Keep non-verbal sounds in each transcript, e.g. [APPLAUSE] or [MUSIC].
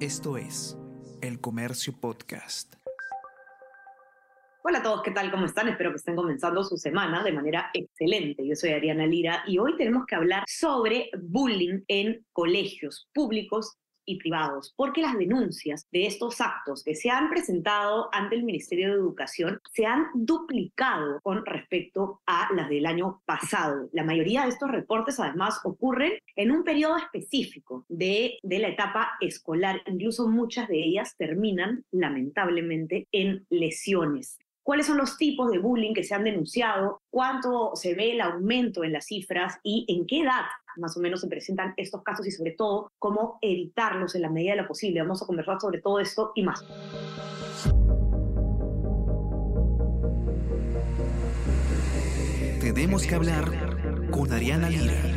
Esto es El Comercio Podcast. Hola a todos, ¿qué tal? ¿Cómo están? Espero que estén comenzando su semana de manera excelente. Yo soy Ariana Lira y hoy tenemos que hablar sobre bullying en colegios públicos y privados, porque las denuncias de estos actos que se han presentado ante el Ministerio de Educación se han duplicado con respecto a las del año pasado. La mayoría de estos reportes además ocurren en un periodo específico de, de la etapa escolar, incluso muchas de ellas terminan lamentablemente en lesiones cuáles son los tipos de bullying que se han denunciado, cuánto se ve el aumento en las cifras y en qué edad más o menos se presentan estos casos y sobre todo cómo evitarlos en la medida de lo posible. Vamos a conversar sobre todo esto y más. Tenemos que hablar con Ariana Lira.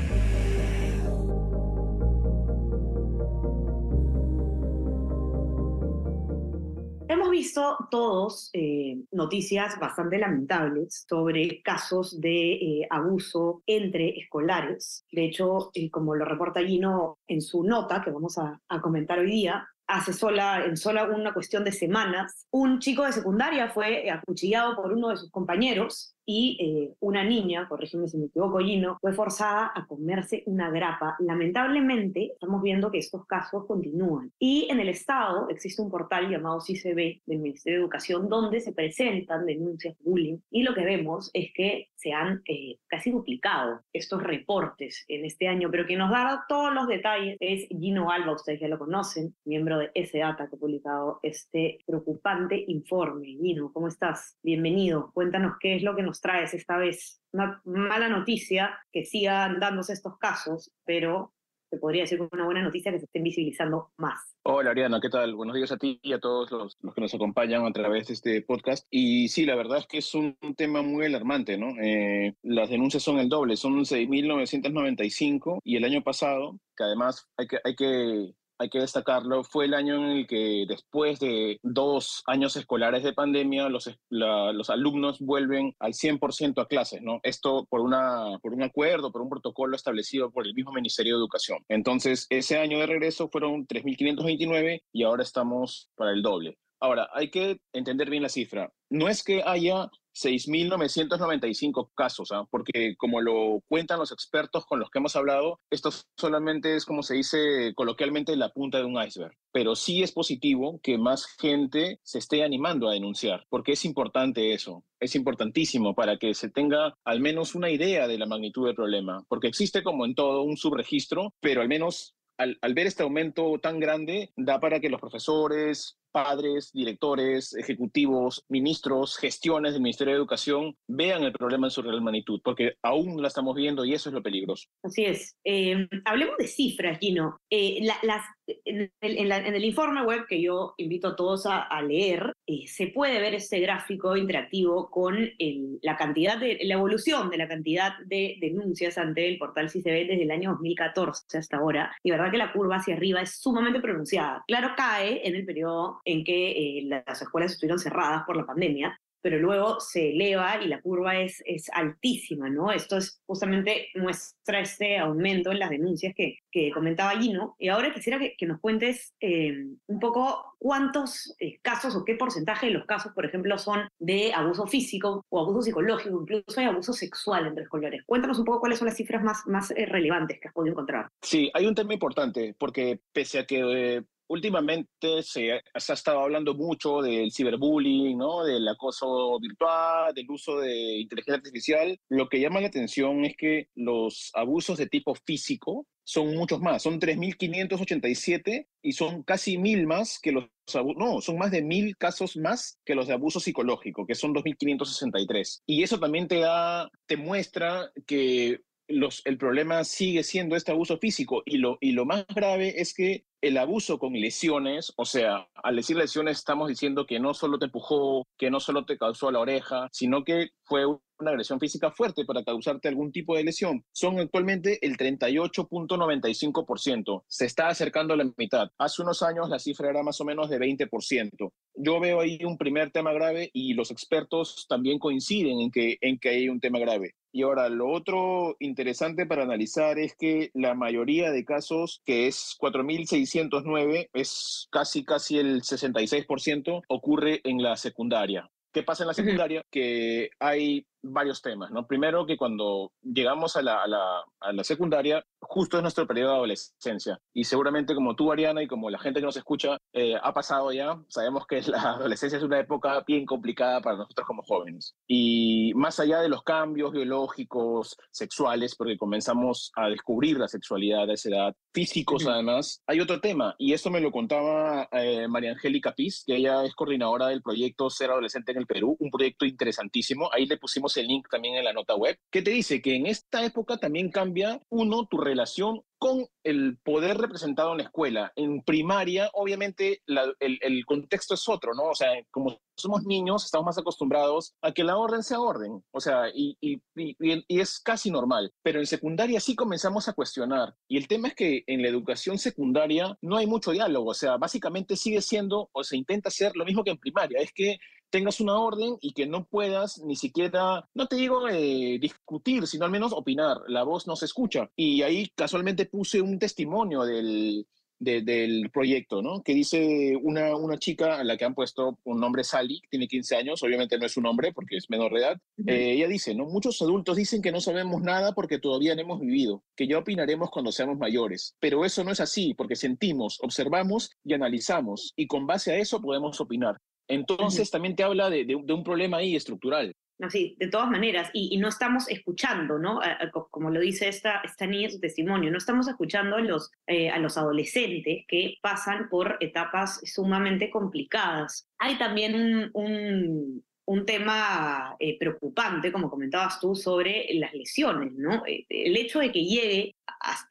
Visto todos eh, noticias bastante lamentables sobre casos de eh, abuso entre escolares. De hecho, eh, como lo reporta Gino en su nota que vamos a, a comentar hoy día, hace sola, en sola una cuestión de semanas, un chico de secundaria fue acuchillado por uno de sus compañeros y eh, una niña, corrígeme si me equivoco, Gino, fue forzada a comerse una grapa. Lamentablemente, estamos viendo que estos casos continúan. Y en el Estado existe un portal llamado CICB del Ministerio de Educación donde se presentan denuncias de bullying y lo que vemos es que se han eh, casi duplicado estos reportes en este año, pero quien nos da todos los detalles es Gino Alba, ustedes ya lo conocen, miembro de S-Data que ha publicado este preocupante informe. Gino, ¿cómo estás? Bienvenido. Cuéntanos qué es lo que nos traes esta vez? Una mala noticia que sigan dándose estos casos, pero se podría decir una buena noticia que se estén visibilizando más. Hola Ariana, ¿qué tal? Buenos días a ti y a todos los, los, que nos acompañan a través de este podcast. Y sí, la verdad es que es un, tema muy alarmante, ¿no? Eh, las denuncias son el doble, son 6.995 y el año pasado, que además hay que, hay que hay que destacarlo, fue el año en el que después de dos años escolares de pandemia, los, los alumnos vuelven al 100% a clases, ¿no? Esto por, una, por un acuerdo, por un protocolo establecido por el mismo Ministerio de Educación. Entonces, ese año de regreso fueron 3.529 y ahora estamos para el doble. Ahora, hay que entender bien la cifra. No es que haya 6.995 casos, ¿ah? porque como lo cuentan los expertos con los que hemos hablado, esto solamente es, como se dice coloquialmente, la punta de un iceberg. Pero sí es positivo que más gente se esté animando a denunciar, porque es importante eso, es importantísimo para que se tenga al menos una idea de la magnitud del problema, porque existe como en todo un subregistro, pero al menos al, al, ver este aumento tan grande, da para que los profesores, padres, directores, ejecutivos, ministros, gestiones del Ministerio de Educación vean el problema en su real magnitud, porque aún la estamos viendo y eso es lo peligroso. Así es. Eh, hablemos de cifras, Gino. Eh, las, en, el, en, en, el, informe web que yo invito a todos a, a leer, eh, se puede ver este gráfico interactivo con el, la cantidad de, la evolución de la cantidad de denuncias ante el portal CICB desde el año 2014 hasta ahora. Y verdad que la curva hacia arriba es sumamente pronunciada. Claro, cae en el periodo en que eh, las escuelas estuvieron cerradas por la pandemia, pero luego se eleva y la curva es, es altísima, ¿no? Esto es justamente muestra este aumento en las denuncias que, que comentaba Gino. Y ahora quisiera que, nos cuentes eh, un poco cuántos eh, casos o qué porcentaje de los casos, por ejemplo, son de abuso físico o abuso psicológico, incluso hay abuso sexual entre escolares. Cuéntanos un poco cuáles son las cifras más, más eh, relevantes que has podido encontrar. Sí, hay un tema importante, porque pese a que últimamente se, ha estado hablando mucho del ciberbullying, ¿no? del acoso virtual, del uso de inteligencia artificial. Lo que llama la atención es que los abusos de tipo físico son muchos más, son 3.587 y son casi mil más que los no, son más de mil casos más que los de abuso psicológico, que son 2.563. Y eso también te, da, te muestra que el problema sigue siendo este abuso físico y lo, más grave es que el abuso con lesiones, o sea, al decir lesiones estamos diciendo que no solo te empujó, que no solo te causó la oreja, sino que fue una agresión física fuerte para causarte algún tipo de lesión. Son actualmente el 38.95%. Se está acercando a la mitad. Hace unos años la cifra era más o menos de 20%. Yo veo ahí un primer tema grave y los expertos también coinciden en que hay un tema grave. Y ahora, lo otro interesante para analizar es que la mayoría de casos, que es 4.609, es casi, casi el 66%, ocurre en la secundaria. ¿Qué pasa en la secundaria? Que hay varios temas, ¿no? Primero que cuando llegamos a la, a la, a la secundaria, justo es nuestro periodo de adolescencia. Y seguramente como tú, Ariana, y como la gente que nos escucha, eh, ha pasado ya, sabemos que [LAUGHS] la adolescencia es una época bien complicada para nosotros como jóvenes. Y más allá de los cambios biológicos, sexuales, porque comenzamos a descubrir la sexualidad a esa edad, físicos además, hay otro tema. Y esto me lo contaba eh, María Angélica Piz, que ella es coordinadora del proyecto Ser Adolescente en el Perú, un proyecto interesantísimo. Ahí le pusimos el link también en la nota web, que te dice que en esta época también cambia, uno, tu relación con el poder representado en la escuela. En primaria, obviamente, el, el, contexto es otro, ¿no? O sea, como somos niños, estamos más acostumbrados a que la orden sea orden, o sea, y, y, y, y, es casi normal. Pero en secundaria sí comenzamos a cuestionar. Y el tema es que en la educación secundaria no hay mucho diálogo, o sea, básicamente sigue siendo, o se intenta hacer lo mismo que en primaria, es que tengas una orden y que no puedas ni siquiera, no te digo eh, discutir, sino al menos opinar. La voz no se escucha. Y ahí casualmente puse un testimonio del, del proyecto, ¿no? Que dice una, una chica a la que han puesto un nombre Sally, tiene 15 años, obviamente no es su nombre porque es menor de edad. eh, ella dice, ¿no? Muchos adultos dicen que no sabemos nada porque todavía no hemos vivido, que ya opinaremos cuando seamos mayores. Pero eso no es así porque sentimos, observamos y analizamos y con base a eso podemos opinar. Entonces también te habla de, de, de un problema ahí estructural. Así, de todas maneras, y, y, no estamos escuchando, ¿no? como lo dice esta, esta niña su testimonio, no estamos escuchando a los, eh, a los adolescentes que pasan por etapas sumamente complicadas. Hay también un, un, un tema eh, preocupante, como comentabas tú, sobre las lesiones, ¿no? Eh, el hecho de que llegue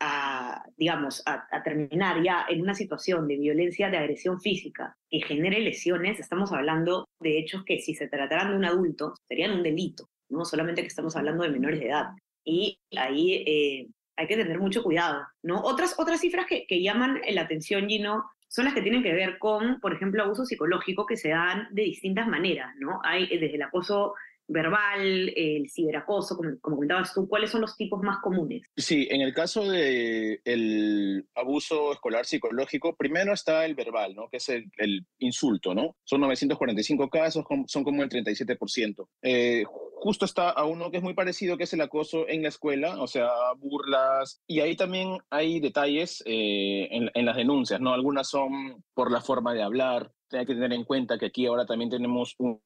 a, digamos, a, terminar ya en una situación de violencia, de agresión física, que genere lesiones, estamos hablando de hechos que si se trataran de un adulto serían un delito, no solamente que estamos hablando de menores de edad. Y ahí eh, hay que tener mucho cuidado, ¿no? Otras, otras cifras que, que llaman la atención, Gino, son las que tienen que ver con, por ejemplo, abuso psicológico que se dan de distintas maneras, ¿no? Hay desde el acoso verbal, el ciberacoso, como, como, comentabas tú, ¿cuáles son los tipos más comunes? Sí, en el caso del el abuso escolar psicológico, primero está el verbal, ¿no? que es el, el insulto, ¿no? Son 945 casos, son como el 37%. Eh, justo está a uno que es muy parecido, que es el acoso en la escuela, o sea, burlas, y ahí también hay detalles eh, en, en las denuncias, ¿no? Algunas son por la forma de hablar, hay que tener en cuenta que aquí ahora también tenemos un,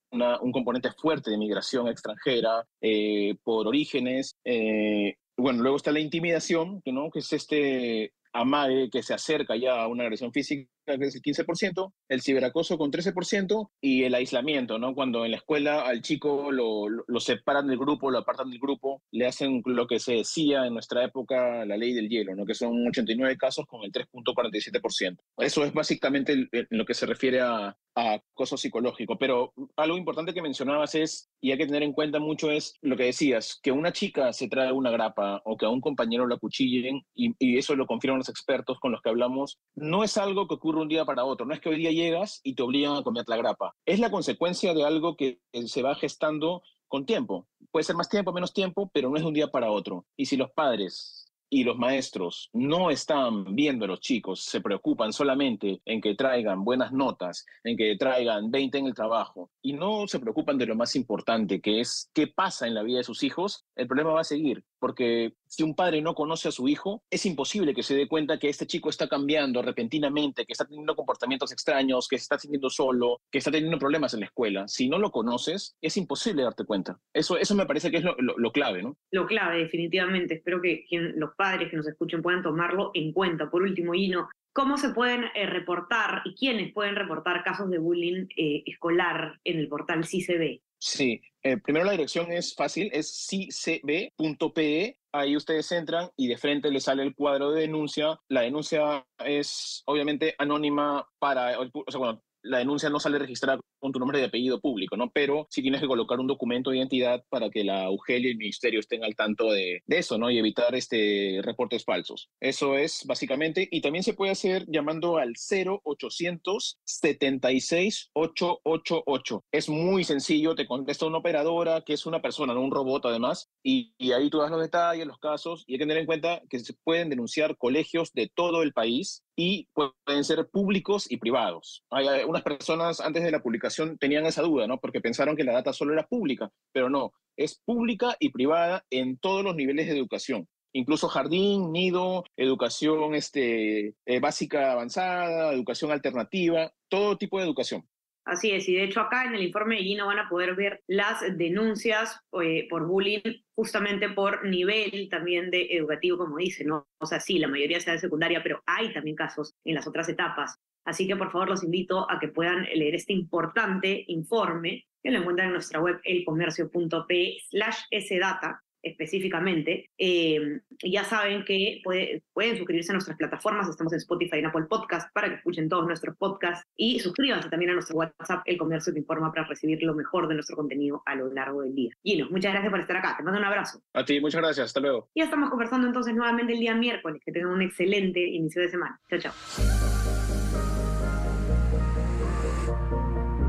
componente fuerte de migración extranjera eh, por orígenes. Eh, bueno, luego está la intimidación, ¿no? que es este amague que se acerca ya a una agresión física, es el 15%, el ciberacoso con 13% y el aislamiento, ¿no? Cuando en la escuela al chico lo, lo, separan del grupo, lo apartan del grupo, le hacen lo que se decía en nuestra época la ley del hielo, ¿no? Que son 89 casos con el 3.47%. Eso es básicamente en lo que se refiere a, a acoso psicológico. Pero algo importante que mencionabas es, y hay que tener en cuenta mucho, es lo que decías, que una chica se trae una grapa o que a un compañero la cuchillen, y, y eso lo confirman los expertos con los que hablamos, no es algo que ocurre un día para otro, no es que hoy día llegas y te obligan a comer la grapa, es la consecuencia de algo que se va gestando con tiempo. Puede ser más tiempo, menos tiempo, pero no es de un día para otro. Y si los padres y los maestros no están viendo a los chicos, se preocupan solamente en que traigan buenas notas, en que traigan 20 en el trabajo y no se preocupan de lo más importante, que es qué pasa en la vida de sus hijos, el problema va a seguir. Porque si un padre no conoce a su hijo, es imposible que se dé cuenta que este chico está cambiando repentinamente, que está teniendo comportamientos extraños, que se está sintiendo solo, que está teniendo problemas en la escuela. Si no lo conoces, es imposible darte cuenta. Eso, eso me parece que es lo, clave, ¿no? Lo clave, definitivamente. Espero que los padres que nos escuchen puedan tomarlo en cuenta. Por último, Hino, ¿cómo se pueden eh, reportar y quiénes pueden reportar casos de bullying eh, escolar en el portal CICB? Sí, eh, primero la dirección es fácil, es cicb.pe. Ahí ustedes entran y de frente les sale el cuadro de denuncia. La denuncia es obviamente anónima para, o sea, bueno, la denuncia no sale registrada con tu nombre de apellido público, ¿no? Pero sí tienes que colocar un documento de identidad para que la UGEL y el ministerio estén al tanto de, de eso, ¿no? Y evitar este, reportes falsos. Eso es básicamente, y también se puede hacer llamando al 0800 76 888. Es muy sencillo, te contesta una operadora que es una persona, no un robot además, y, y ahí tú das los detalles, los casos, y hay que tener en cuenta que se pueden denunciar colegios de todo el país y pueden ser públicos y privados. Hay, unas personas antes de la publicación tenían esa duda, ¿no? Porque pensaron que la data solo era pública, pero no, es pública y privada en todos los niveles de educación incluso jardín, nido, educación este, eh, básica avanzada, educación alternativa, todo tipo de educación. Así es, y de hecho acá en el informe de Gino van a poder ver las denuncias eh, por bullying justamente por nivel también de educativo, como dice, ¿no? O sea, sí, la mayoría sea de secundaria, pero hay también casos en las otras etapas. Así que por favor los invito a que puedan leer este importante informe que lo encuentran en nuestra web elcomercio.p slash sdata específicamente. Eh, ya saben que puede, pueden suscribirse a nuestras plataformas, estamos en Spotify y en Apple Podcast para que escuchen todos nuestros podcasts y suscríbanse también a nuestro WhatsApp, El Comercio te informa para recibir lo mejor de nuestro contenido a lo largo del día. Gino, muchas gracias por estar acá, te mando un abrazo. A ti, muchas gracias, hasta luego. Y ya estamos conversando entonces nuevamente el día miércoles, que tengan un excelente inicio de semana. Chao, chao.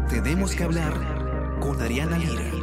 Tenemos que hablar con Ariana Lira.